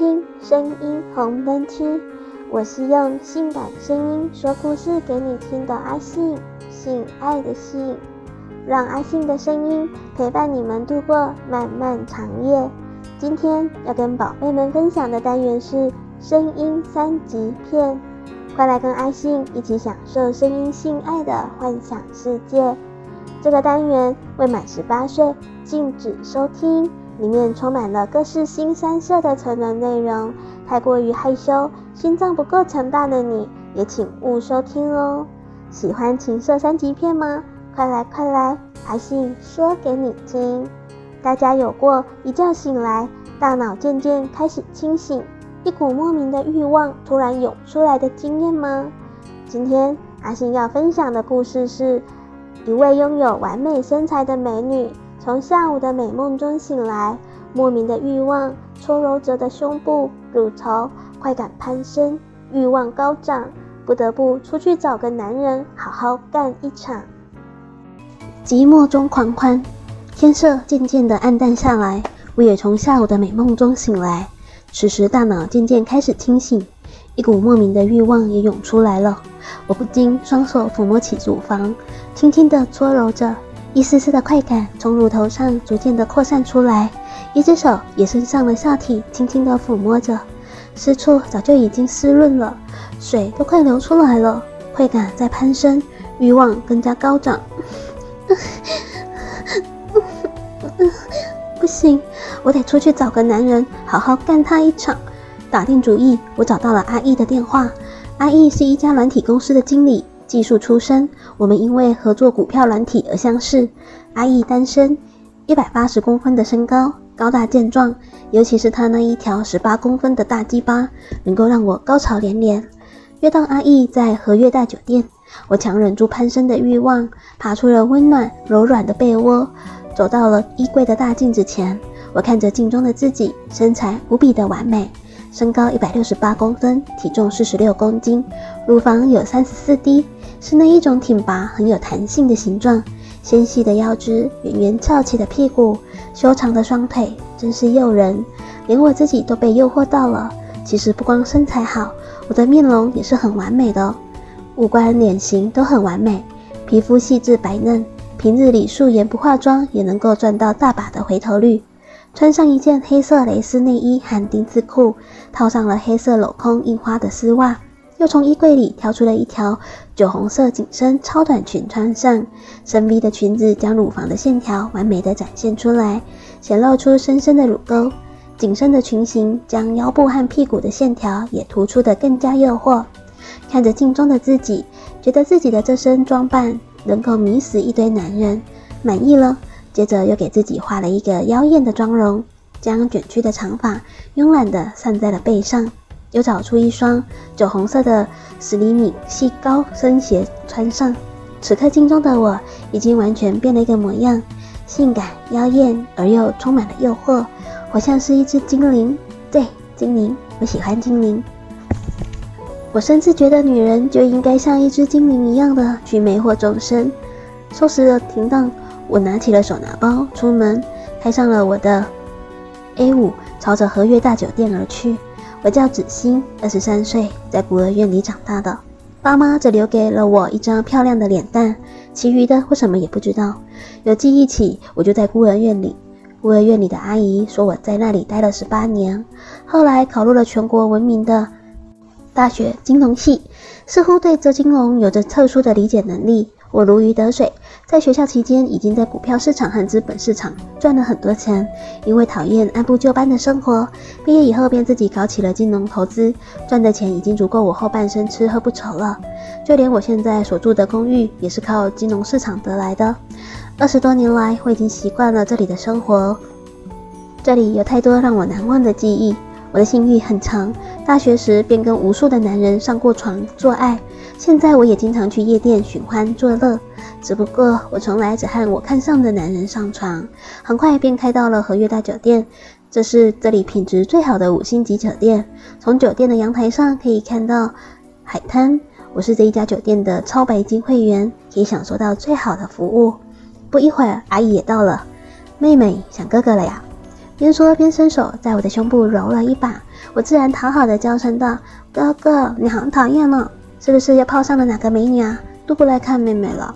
听声音红灯区，我是用性感声音说故事给你听的阿信，性爱的性，让阿信的声音陪伴你们度过漫漫长夜。今天要跟宝贝们分享的单元是声音三级片，快来跟阿信一起享受声音性爱的幻想世界。这个单元未满十八岁禁止收听。里面充满了各式新三色的成人内容，太过于害羞、心脏不够强大的你也请勿收听哦。喜欢情色三级片吗？快来快来，阿信说给你听。大家有过一觉醒来，大脑渐渐开始清醒，一股莫名的欲望突然涌出来的经验吗？今天阿信要分享的故事是一位拥有完美身材的美女。从下午的美梦中醒来，莫名的欲望搓揉着的胸部、乳头，快感攀升，欲望高涨，不得不出去找个男人好好干一场。寂寞中狂欢，天色渐渐的暗淡下来，我也从下午的美梦中醒来。此时大脑渐渐开始清醒，一股莫名的欲望也涌出来了，我不禁双手抚摸起乳房，轻轻的搓揉着。一丝丝的快感从乳头上逐渐的扩散出来，一只手也伸上了下体，轻轻的抚摸着，私处早就已经湿润了，水都快流出来了，快感在攀升，欲望更加高涨。不行，我得出去找个男人，好好干他一场。打定主意，我找到了阿易的电话。阿易是一家软体公司的经理。技术出身，我们因为合作股票软体而相识。阿易单身，一百八十公分的身高，高大健壮，尤其是他那一条十八公分的大鸡巴，能够让我高潮连连。约到阿易在和悦大酒店，我强忍住攀升的欲望，爬出了温暖柔软的被窝，走到了衣柜的大镜子前。我看着镜中的自己，身材无比的完美。身高一百六十八公分，体重四十六公斤，乳房有三十四 D，是那一种挺拔、很有弹性的形状。纤细的腰肢，圆圆翘起的屁股，修长的双腿，真是诱人，连我自己都被诱惑到了。其实不光身材好，我的面容也是很完美的，五官脸型都很完美，皮肤细致白嫩，平日里素颜不化妆也能够赚到大把的回头率。穿上一件黑色蕾丝内衣和丁字裤，套上了黑色镂空印花的丝袜，又从衣柜里挑出了一条酒红色紧身超短裙穿上。深 V 的裙子将乳房的线条完美的展现出来，显露出深深的乳沟。紧身的裙型将腰部和屁股的线条也突出的更加诱惑。看着镜中的自己，觉得自己的这身装扮能够迷死一堆男人，满意了。接着又给自己画了一个妖艳的妆容，将卷曲的长发慵懒地散在了背上，又找出一双酒红色的十厘米细高跟鞋穿上。此刻镜中的我已经完全变了一个模样，性感妖艳而又充满了诱惑，我像是一只精灵。对，精灵，我喜欢精灵。我甚至觉得女人就应该像一只精灵一样的去魅惑众生。收拾了停当。我拿起了手拿包，出门，开上了我的 A5，朝着和悦大酒店而去。我叫子欣，二十三岁，在孤儿院里长大的，爸妈只留给了我一张漂亮的脸蛋，其余的我什么也不知道。有记忆起，我就在孤儿院里。孤儿院里的阿姨说我在那里待了十八年，后来考入了全国闻名的大学金融系，似乎对这金融有着特殊的理解能力。我如鱼得水。在学校期间，已经在股票市场和资本市场赚了很多钱。因为讨厌按部就班的生活，毕业以后便自己搞起了金融投资，赚的钱已经足够我后半生吃喝不愁了。就连我现在所住的公寓，也是靠金融市场得来的。二十多年来，我已经习惯了这里的生活。这里有太多让我难忘的记忆。我的性欲很长，大学时便跟无数的男人上过床做爱。现在我也经常去夜店寻欢作乐。只不过我从来只和我看上的男人上床，很快便开到了和悦大酒店。这是这里品质最好的五星级酒店，从酒店的阳台上可以看到海滩。我是这一家酒店的超白金会员，可以享受到最好的服务。不一会儿，阿姨也到了。妹妹想哥哥了呀？边说边伸手在我的胸部揉了一把。我自然讨好的娇声道：“哥哥，你好讨厌呢，是不是又泡上了哪个美女啊？都不来看妹妹了。”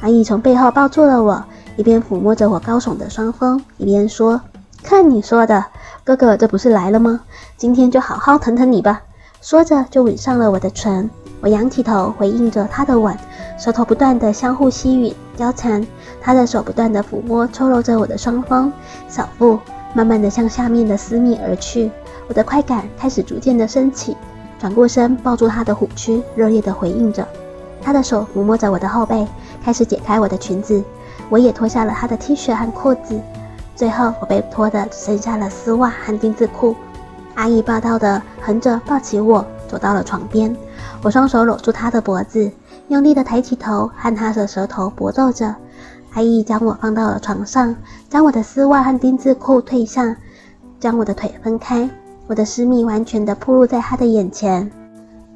阿姨从背后抱住了我，一边抚摸着我高耸的双峰，一边说：“看你说的，哥哥这不是来了吗？今天就好好疼疼你吧。”说着就吻上了我的唇。我仰起头回应着他的吻，舌头不断的相互吸吮交缠，他的手不断的抚摸抽揉着我的双峰，小腹慢慢的向下面的私密而去。我的快感开始逐渐的升起，转过身抱住他的虎躯，热烈的回应着。他的手抚摸着我的后背，开始解开我的裙子，我也脱下了他的 T 恤和裤子，最后我被脱的只剩下了丝袜和丁字裤。阿姨霸道的横着抱起我，走到了床边。我双手搂住他的脖子，用力的抬起头，和他的舌头搏斗着。阿姨将我放到了床上，将我的丝袜和丁字裤褪下，将我的腿分开，我的私密完全的暴露在他的眼前。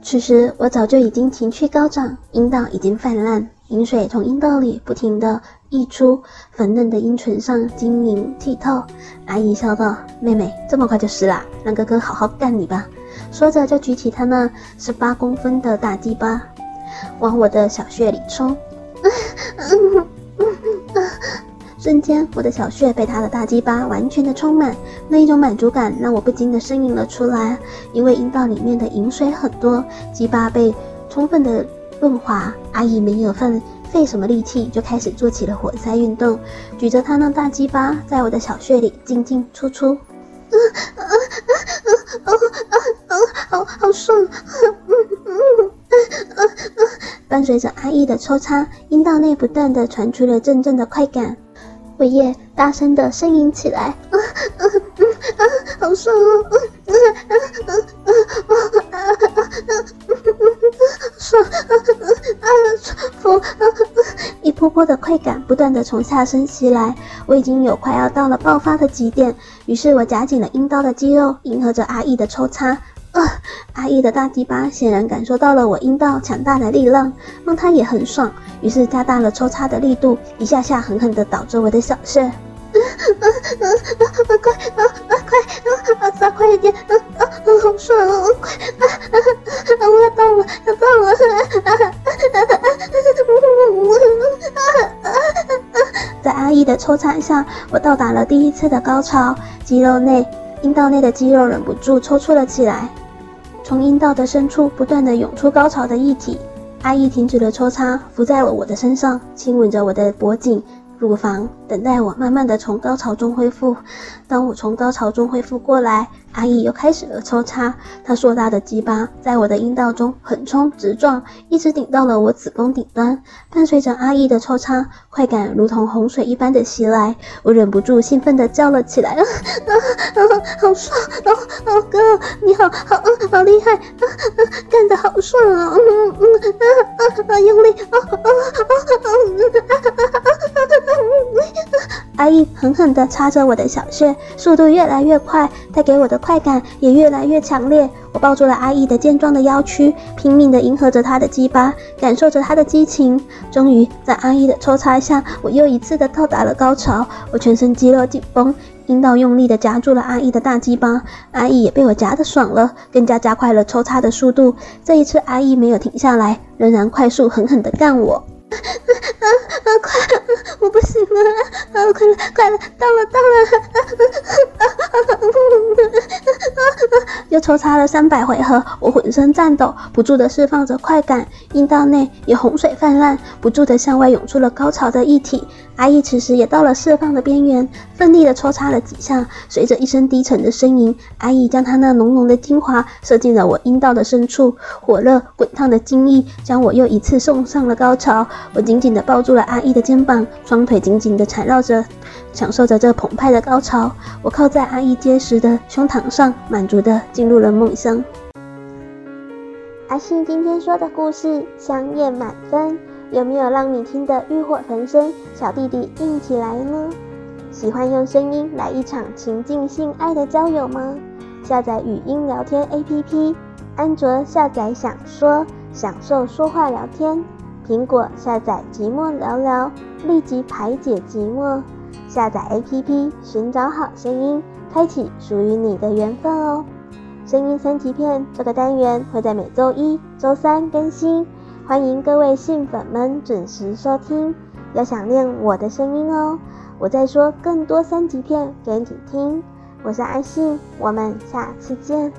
此时我早就已经情绪高涨，阴道已经泛滥，淫水从阴道里不停的溢出，粉嫩的阴唇上晶莹剔透。阿姨笑道：“妹妹，这么快就湿啦？让哥哥好好干你吧。”说着，就举起他那十八公分的大鸡巴，往我的小穴里冲。瞬间，我的小穴被他的大鸡巴完全的充满，那一种满足感让我不禁的呻吟了出来。因为阴道里面的淫水很多，鸡巴被充分的润滑。阿姨没有费费什么力气，就开始做起了活塞运动，举着他那大鸡巴在我的小穴里进进出出。啊啊啊啊啊！好好爽！嗯嗯嗯嗯！伴随着阿姨的抽插，阴道内不断的传出了阵阵的快感，我也大声的呻吟起来。啊啊嗯啊！好爽！啊啊啊啊啊啊啊！爽！啊啊啊！舒服！啊啊！一波波的快感不断的从下身袭来，我已经有快要到了爆发的极点。于是我夹紧了阴道的肌肉，迎合着阿义的抽插。啊！阿义的大鸡巴显然感受到了我阴道强大的力量，让他也很爽，于是加大了抽插的力度，一下下狠狠地捣着我的小穴。啊啊啊啊！快啊啊快啊啊！再快一点！啊啊啊！好爽啊！快啊啊啊！我要到了，要到了！啊啊啊啊啊！在阿义的抽插下，我到达了第一次的高潮，肌肉内、阴道内的肌肉忍不住抽搐了起来，从阴道的深处不断地涌出高潮的液体。阿义停止了抽插，伏在了我的身上，亲吻着我的脖颈。乳房等待我慢慢的从高潮中恢复。当我从高潮中恢复过来，阿姨又开始了抽插。她硕大的鸡巴在我的阴道中横冲直撞，一直顶到了我子宫顶端。伴随着阿姨的抽插，快感如同洪水一般的袭来，我忍不住兴奋的叫了起来：“啊啊啊！好爽！哦哦哥，你好好，好厉害！啊啊，干得好爽啊！嗯嗯啊啊啊，用力！啊啊啊啊啊啊啊！”阿义狠狠地插着我的小穴，速度越来越快，带给我的快感也越来越强烈。我抱住了阿义的健壮的腰躯，拼命地迎合着他的鸡巴，感受着他的激情。终于，在阿义的抽插下，我又一次的到达了高潮。我全身肌肉紧绷，阴道用力地夹住了阿义的大鸡巴，阿义也被我夹得爽了，更加加快了抽插的速度。这一次，阿义没有停下来，仍然快速狠狠地干我。啊啊啊！快！我不行了！啊，快了，快了，到了，到了！啊啊啊啊！又抽插了三百回合，我浑身颤抖，不住的释放着快感，阴道内也洪水泛滥，不住的向外涌出了高潮的液体。阿义此时也到了释放的边缘，奋力的抽插了几下，随着一声低沉的呻吟，阿义将他那浓浓的精华射进了我阴道的深处，火热滚烫的精液将我又一次送上了高潮。我紧紧地抱住了阿义的肩膀，双腿紧紧地缠绕着，享受着这澎湃的高潮。我靠在阿义结实的胸膛上，满足的进入了梦乡。阿信今天说的故事，香艳满分。有没有让你听得欲火焚身，小弟弟硬起来呢？喜欢用声音来一场情境性爱的交友吗？下载语音聊天 APP，安卓下载想说，享受说话聊天；苹果下载寂寞聊聊，立即排解寂寞。下载 APP，寻找好声音，开启属于你的缘分哦。声音三级片这个单元会在每周一、周三更新，欢迎各位信粉们准时收听。要想念我的声音哦，我再说更多三级片给你听。我是阿信，我们下次见。